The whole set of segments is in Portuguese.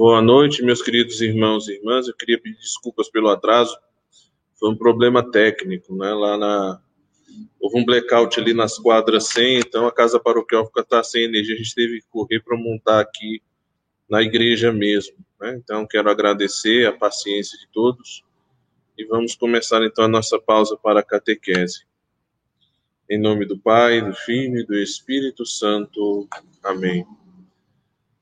Boa noite, meus queridos irmãos e irmãs. Eu queria pedir desculpas pelo atraso. Foi um problema técnico, né? Lá na houve um blackout ali nas quadras 100, então a casa paroquial fica tá sem energia. A gente teve que correr para montar aqui na igreja mesmo, né? Então quero agradecer a paciência de todos e vamos começar então a nossa pausa para a catequese. Em nome do Pai, do Filho e do Espírito Santo. Amém.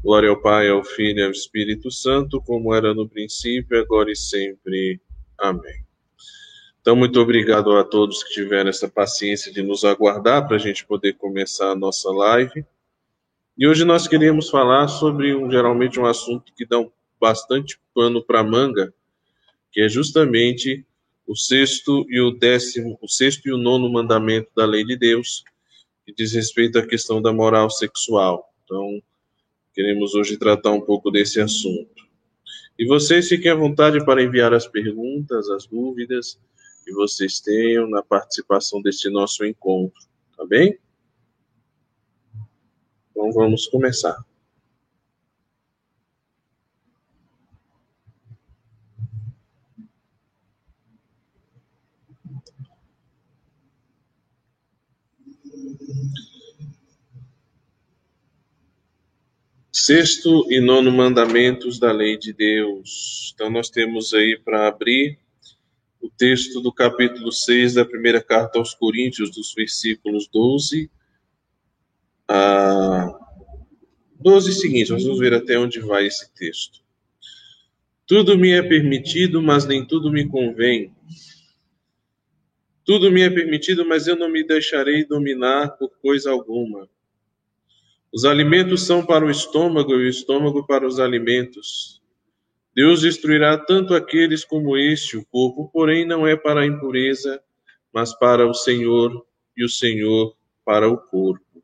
Glória ao Pai, ao Filho e ao Espírito Santo, como era no princípio, agora e sempre. Amém. Então, muito obrigado a todos que tiveram essa paciência de nos aguardar para a gente poder começar a nossa live. E hoje nós queríamos falar sobre um, geralmente um assunto que dá um, bastante pano para manga, que é justamente o sexto e o décimo, o sexto e o nono mandamento da lei de Deus, que diz respeito à questão da moral sexual. Então, Queremos hoje tratar um pouco desse assunto. E vocês fiquem à vontade para enviar as perguntas, as dúvidas que vocês tenham na participação deste nosso encontro, tá bem? Então vamos começar. Sexto e nono mandamentos da lei de Deus. Então, nós temos aí para abrir o texto do capítulo 6 da primeira carta aos Coríntios, dos versículos 12 a 12 seguintes. Nós vamos ver até onde vai esse texto. Tudo me é permitido, mas nem tudo me convém. Tudo me é permitido, mas eu não me deixarei dominar por coisa alguma. Os alimentos são para o estômago e o estômago para os alimentos. Deus destruirá tanto aqueles como este, o corpo, porém, não é para a impureza, mas para o Senhor, e o Senhor para o corpo.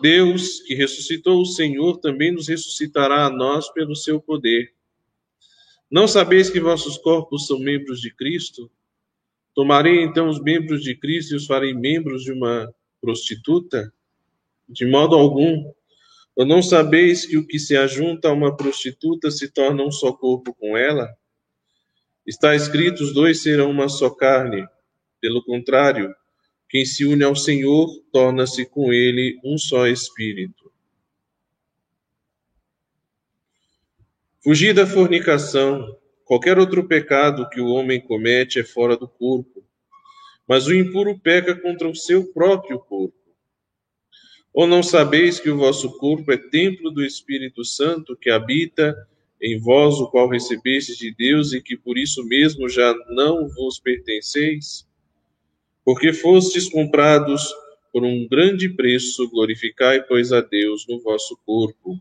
Deus, que ressuscitou o Senhor, também nos ressuscitará a nós pelo seu poder. Não sabeis que vossos corpos são membros de Cristo? Tomarei então os membros de Cristo e os farei membros de uma prostituta? De modo algum. Ou não sabeis que o que se ajunta a uma prostituta se torna um só corpo com ela? Está escrito: os dois serão uma só carne. Pelo contrário, quem se une ao Senhor torna-se com ele um só espírito. Fugir da fornicação. Qualquer outro pecado que o homem comete é fora do corpo, mas o impuro peca contra o seu próprio corpo. Ou não sabeis que o vosso corpo é templo do Espírito Santo que habita em vós, o qual recebestes de Deus e que por isso mesmo já não vos pertenceis? Porque fostes comprados por um grande preço, glorificai, pois, a Deus no vosso corpo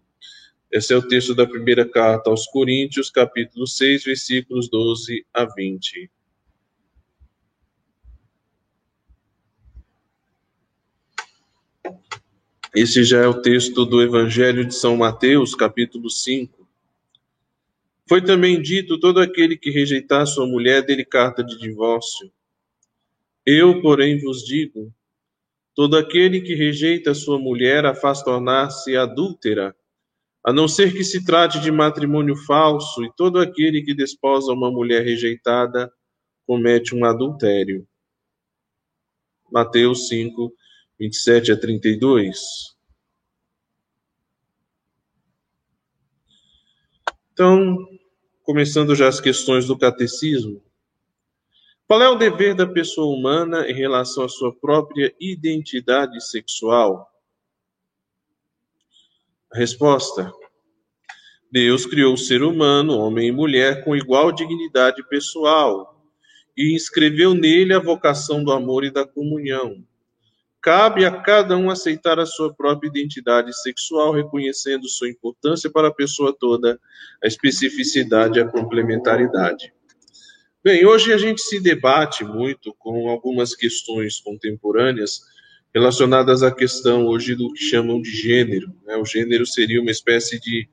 esse é o texto da primeira carta aos Coríntios, capítulo 6, versículos 12 a 20. Esse já é o texto do Evangelho de São Mateus, capítulo 5. Foi também dito: todo aquele que rejeitar sua mulher dele carta de divórcio. Eu, porém, vos digo: todo aquele que rejeita sua mulher a faz tornar-se adúltera a não ser que se trate de matrimônio falso, e todo aquele que desposa uma mulher rejeitada comete um adultério. Mateus 5, 27 a 32. Então, começando já as questões do catecismo. Qual é o dever da pessoa humana em relação à sua própria identidade sexual? Resposta: Deus criou o ser humano, homem e mulher, com igual dignidade pessoal e inscreveu nele a vocação do amor e da comunhão. cabe a cada um aceitar a sua própria identidade sexual, reconhecendo sua importância para a pessoa toda, a especificidade e a complementaridade. Bem, hoje a gente se debate muito com algumas questões contemporâneas relacionadas à questão hoje do que chamam de gênero. Né? O gênero seria uma espécie de,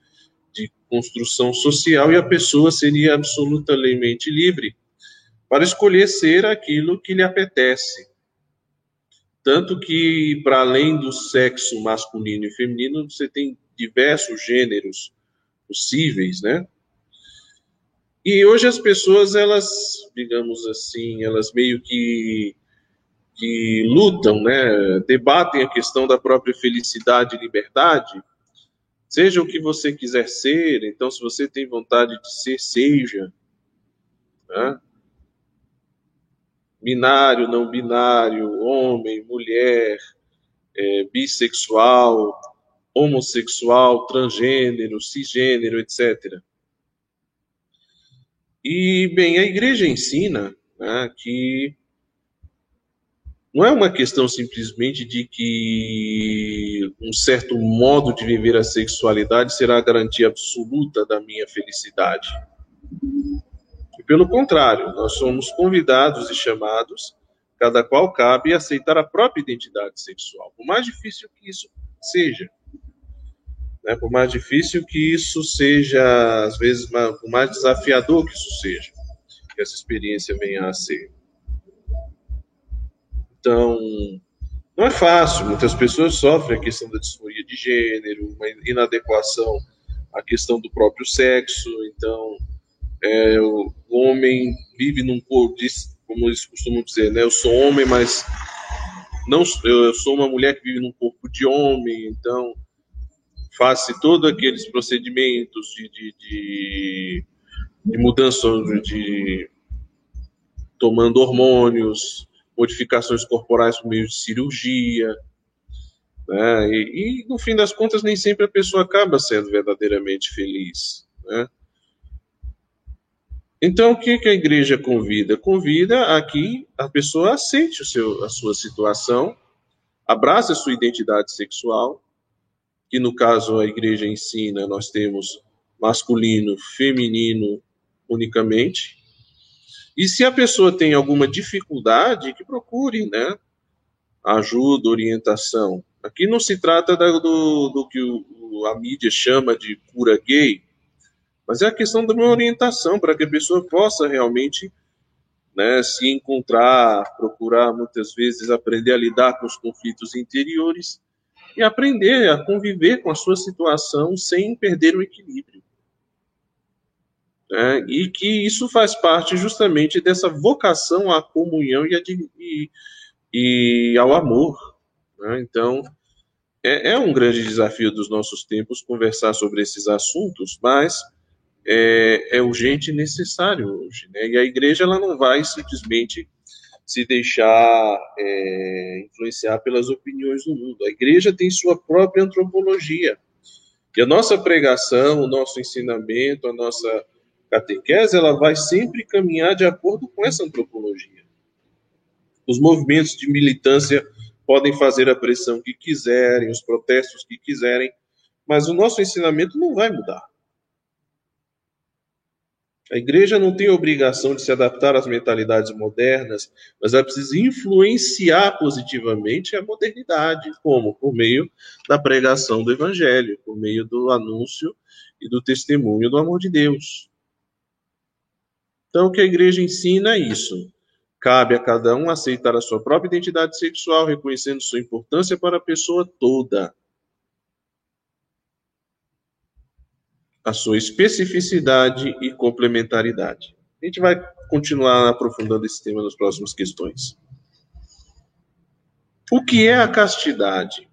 de construção social e a pessoa seria absolutamente livre para escolher ser aquilo que lhe apetece. Tanto que, para além do sexo masculino e feminino, você tem diversos gêneros possíveis, né? E hoje as pessoas, elas, digamos assim, elas meio que, que lutam, né? Debatem a questão da própria felicidade e liberdade. Seja o que você quiser ser, então, se você tem vontade de ser, seja. Né? binário, não binário, homem, mulher, é, bissexual, homossexual, transgênero, cisgênero, etc. E, bem, a igreja ensina né, que não é uma questão simplesmente de que um certo modo de viver a sexualidade será a garantia absoluta da minha felicidade. Pelo contrário, nós somos convidados e chamados, cada qual cabe, aceitar a própria identidade sexual, por mais difícil que isso seja. Né? Por mais difícil que isso seja, às vezes, por mais desafiador que isso seja, que essa experiência venha a ser. Então, não é fácil, muitas pessoas sofrem a questão da disforia de gênero, uma inadequação à questão do próprio sexo, então é, o homem vive num corpo, como eles costumam dizer, né? Eu sou homem, mas não eu sou uma mulher que vive num corpo de homem, então faz-se todos aqueles procedimentos de, de, de, de mudança de tomando hormônios, modificações corporais por meio de cirurgia, né? E, e, no fim das contas nem sempre a pessoa acaba sendo verdadeiramente feliz, né? Então, o que, que a igreja convida? Convida a que a pessoa aceite o seu, a sua situação, abrace a sua identidade sexual, que no caso a igreja ensina, nós temos masculino, feminino unicamente. E se a pessoa tem alguma dificuldade, que procure, né? Ajuda, orientação. Aqui não se trata do, do que o, a mídia chama de cura gay, mas é a questão da minha orientação para que a pessoa possa realmente né, se encontrar, procurar muitas vezes aprender a lidar com os conflitos interiores e aprender a conviver com a sua situação sem perder o equilíbrio. É, e que isso faz parte justamente dessa vocação à comunhão e, e, e ao amor. Né? Então, é, é um grande desafio dos nossos tempos conversar sobre esses assuntos, mas é, é urgente e necessário hoje. Né? E a igreja ela não vai simplesmente se deixar é, influenciar pelas opiniões do mundo. A igreja tem sua própria antropologia. E a nossa pregação, o nosso ensinamento, a nossa catequese, ela vai sempre caminhar de acordo com essa antropologia. Os movimentos de militância podem fazer a pressão que quiserem, os protestos que quiserem, mas o nosso ensinamento não vai mudar. A igreja não tem obrigação de se adaptar às mentalidades modernas, mas ela precisa influenciar positivamente a modernidade, como? Por meio da pregação do evangelho, por meio do anúncio e do testemunho do amor de Deus. Então, o que a igreja ensina é isso. Cabe a cada um aceitar a sua própria identidade sexual, reconhecendo sua importância para a pessoa toda. a sua especificidade e complementaridade. A gente vai continuar aprofundando esse tema nas próximas questões. O que é a castidade?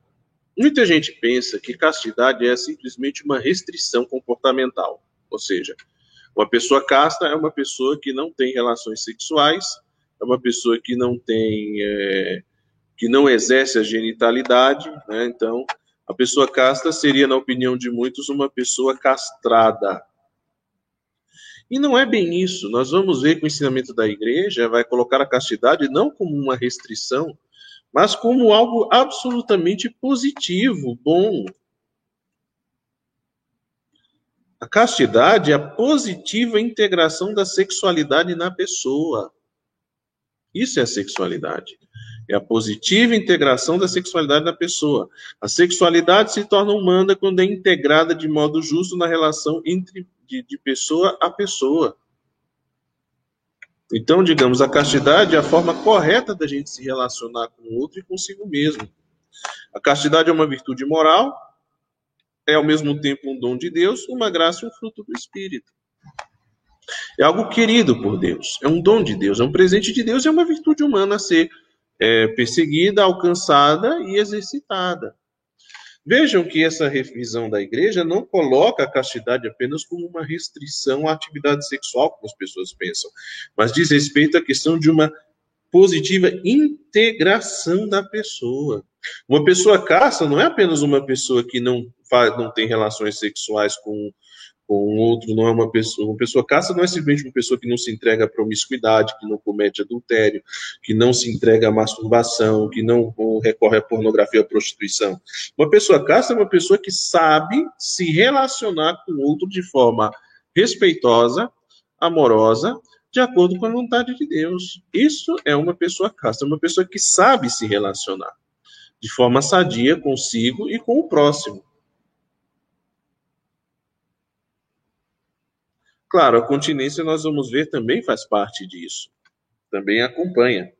Muita gente pensa que castidade é simplesmente uma restrição comportamental, ou seja, uma pessoa casta é uma pessoa que não tem relações sexuais, é uma pessoa que não tem, é, que não exerce a genitalidade, né? Então, a pessoa casta seria, na opinião de muitos, uma pessoa castrada. E não é bem isso. Nós vamos ver que o ensinamento da igreja vai colocar a castidade não como uma restrição, mas como algo absolutamente positivo, bom. A castidade é a positiva integração da sexualidade na pessoa. Isso é a sexualidade. É a positiva integração da sexualidade na pessoa. A sexualidade se torna humana quando é integrada de modo justo na relação entre de, de pessoa a pessoa. Então, digamos, a castidade é a forma correta da gente se relacionar com o outro e consigo mesmo. A castidade é uma virtude moral, é ao mesmo tempo um dom de Deus, uma graça e um fruto do Espírito. É algo querido por Deus, é um dom de Deus, é um presente de Deus, é uma virtude humana a ser é, perseguida, alcançada e exercitada. Vejam que essa revisão da igreja não coloca a castidade apenas como uma restrição à atividade sexual, como as pessoas pensam, mas diz respeito à questão de uma positiva integração da pessoa. Uma pessoa caça não é apenas uma pessoa que não, faz, não tem relações sexuais com com outro, não é uma pessoa. Uma pessoa caça não é simplesmente uma pessoa que não se entrega à promiscuidade, que não comete adultério, que não se entrega à masturbação, que não recorre à pornografia, à prostituição. Uma pessoa caça é uma pessoa que sabe se relacionar com outro de forma respeitosa, amorosa, de acordo com a vontade de Deus. Isso é uma pessoa casta, é uma pessoa que sabe se relacionar de forma sadia consigo e com o próximo. Claro, a continência nós vamos ver também faz parte disso, também acompanha.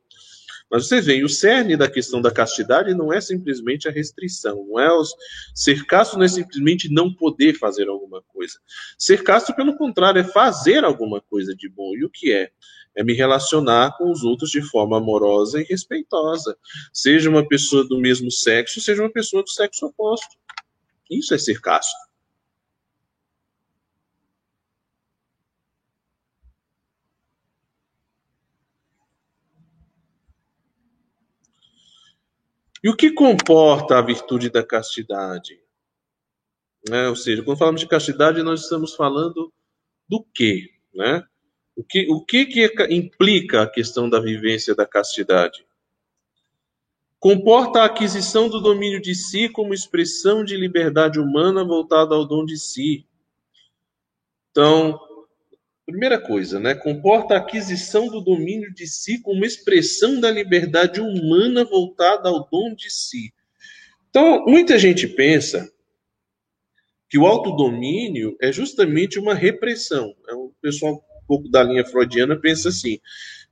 Mas você vê, o cerne da questão da castidade não é simplesmente a restrição, não é os... ser casto não é simplesmente não poder fazer alguma coisa. Ser casto, pelo contrário, é fazer alguma coisa de bom. E o que é? É me relacionar com os outros de forma amorosa e respeitosa. Seja uma pessoa do mesmo sexo, seja uma pessoa do sexo oposto. Isso é ser casto. E o que comporta a virtude da castidade? Né? Ou seja, quando falamos de castidade, nós estamos falando do quê? Né? O, que, o que, que implica a questão da vivência da castidade? Comporta a aquisição do domínio de si como expressão de liberdade humana voltada ao dom de si. Então, Primeira coisa, né? Comporta a aquisição do domínio de si como expressão da liberdade humana voltada ao dom de si. Então, muita gente pensa que o autodomínio é justamente uma repressão. É o pessoal um pouco da linha freudiana pensa assim,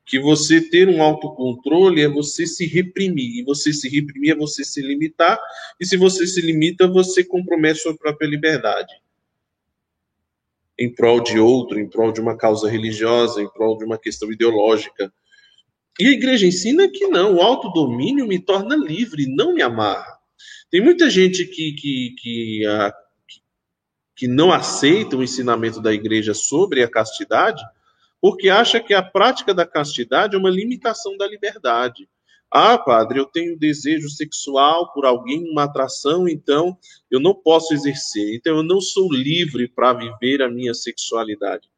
que você ter um autocontrole é você se reprimir, e você se reprimir é você se limitar, e se você se limita, você compromete sua própria liberdade em prol de outro, em prol de uma causa religiosa, em prol de uma questão ideológica. E a igreja ensina que não, o autodomínio me torna livre, não me amarra. Tem muita gente que, que, que, que não aceita o ensinamento da igreja sobre a castidade, porque acha que a prática da castidade é uma limitação da liberdade. Ah, padre, eu tenho desejo sexual por alguém, uma atração, então eu não posso exercer. Então eu não sou livre para viver a minha sexualidade.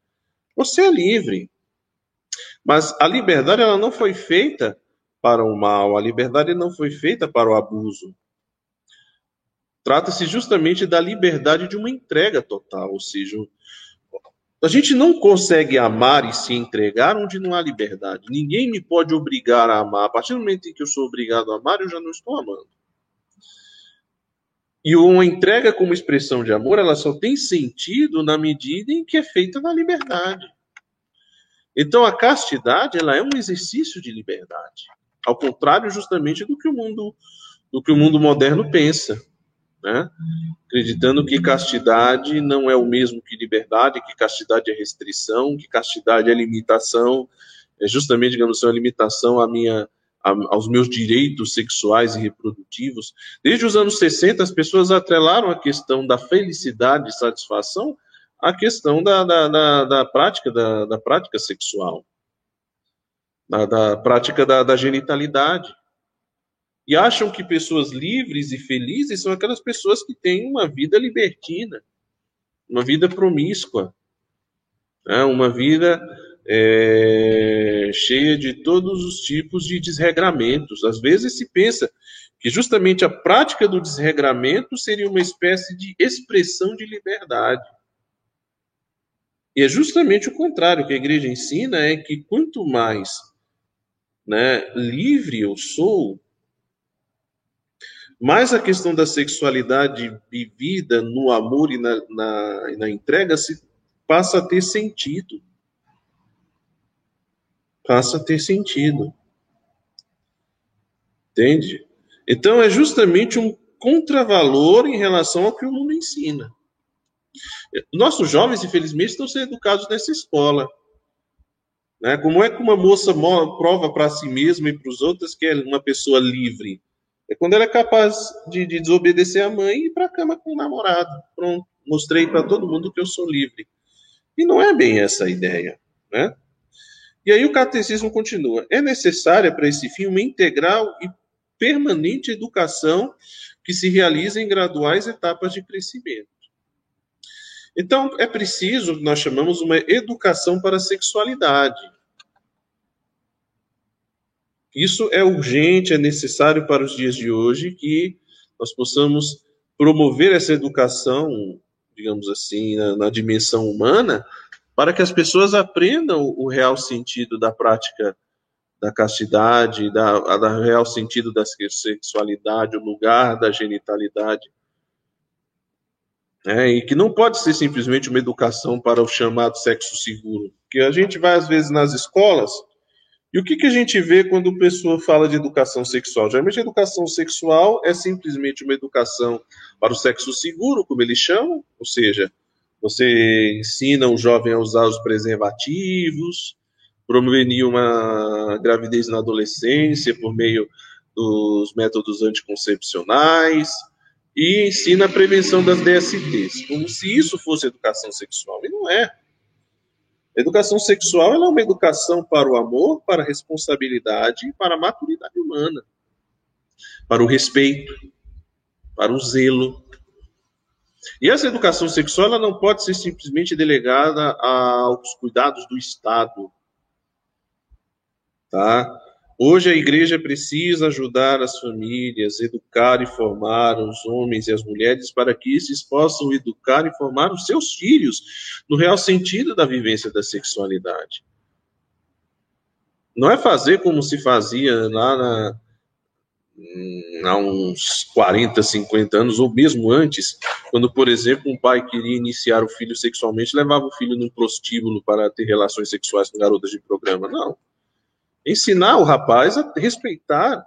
Você é livre. Mas a liberdade ela não foi feita para o mal, a liberdade não foi feita para o abuso. Trata-se justamente da liberdade de uma entrega total, ou seja, a gente não consegue amar e se entregar onde não há liberdade. Ninguém me pode obrigar a amar. A partir do momento em que eu sou obrigado a amar, eu já não estou amando. E uma entrega como expressão de amor, ela só tem sentido na medida em que é feita na liberdade. Então a castidade, ela é um exercício de liberdade, ao contrário justamente do que o mundo do que o mundo moderno pensa né? acreditando que castidade não é o mesmo que liberdade, que castidade é restrição, que castidade é limitação, é justamente, digamos assim, uma limitação à minha, aos meus direitos sexuais e reprodutivos. Desde os anos 60, as pessoas atrelaram a questão da felicidade e satisfação à questão da, da, da, da prática, da, da prática sexual, da, da prática da, da genitalidade e acham que pessoas livres e felizes são aquelas pessoas que têm uma vida libertina, uma vida promíscua, né? uma vida é, cheia de todos os tipos de desregramentos. Às vezes se pensa que justamente a prática do desregramento seria uma espécie de expressão de liberdade. E é justamente o contrário que a igreja ensina é que quanto mais né, livre eu sou, mais a questão da sexualidade vivida no amor e na, na, na entrega se passa a ter sentido. Passa a ter sentido. Entende? Então é justamente um contravalor em relação ao que o mundo ensina. Nossos jovens, infelizmente, estão sendo educados nessa escola. Né? Como é que uma moça prova para si mesma e para os outros que é uma pessoa livre? É quando ela é capaz de, de desobedecer a mãe e ir para a cama com o namorado. Pronto, mostrei para todo mundo que eu sou livre. E não é bem essa a ideia. Né? E aí o catecismo continua. É necessária para esse fim uma integral e permanente educação que se realiza em graduais etapas de crescimento. Então, é preciso, nós chamamos uma educação para a sexualidade. Isso é urgente, é necessário para os dias de hoje que nós possamos promover essa educação, digamos assim, na, na dimensão humana, para que as pessoas aprendam o real sentido da prática da castidade, da, da real sentido da sexualidade, o lugar da genitalidade é, e que não pode ser simplesmente uma educação para o chamado sexo seguro. Que a gente vai, às vezes, nas escolas, e o que, que a gente vê quando a pessoa fala de educação sexual? Geralmente, a educação sexual é simplesmente uma educação para o sexo seguro, como eles chamam, ou seja, você ensina o jovem a usar os preservativos, prevenir uma gravidez na adolescência por meio dos métodos anticoncepcionais, e ensina a prevenção das DSTs, como se isso fosse educação sexual. E não é. Educação sexual é uma educação para o amor, para a responsabilidade e para a maturidade humana, para o respeito, para o zelo. E essa educação sexual ela não pode ser simplesmente delegada aos cuidados do Estado. Tá? Hoje a igreja precisa ajudar as famílias, educar e formar os homens e as mulheres para que esses possam educar e formar os seus filhos no real sentido da vivência da sexualidade. Não é fazer como se fazia lá na, há uns 40, 50 anos, ou mesmo antes, quando, por exemplo, um pai queria iniciar o filho sexualmente, levava o filho num prostíbulo para ter relações sexuais com garotas de programa. Não ensinar o rapaz a respeitar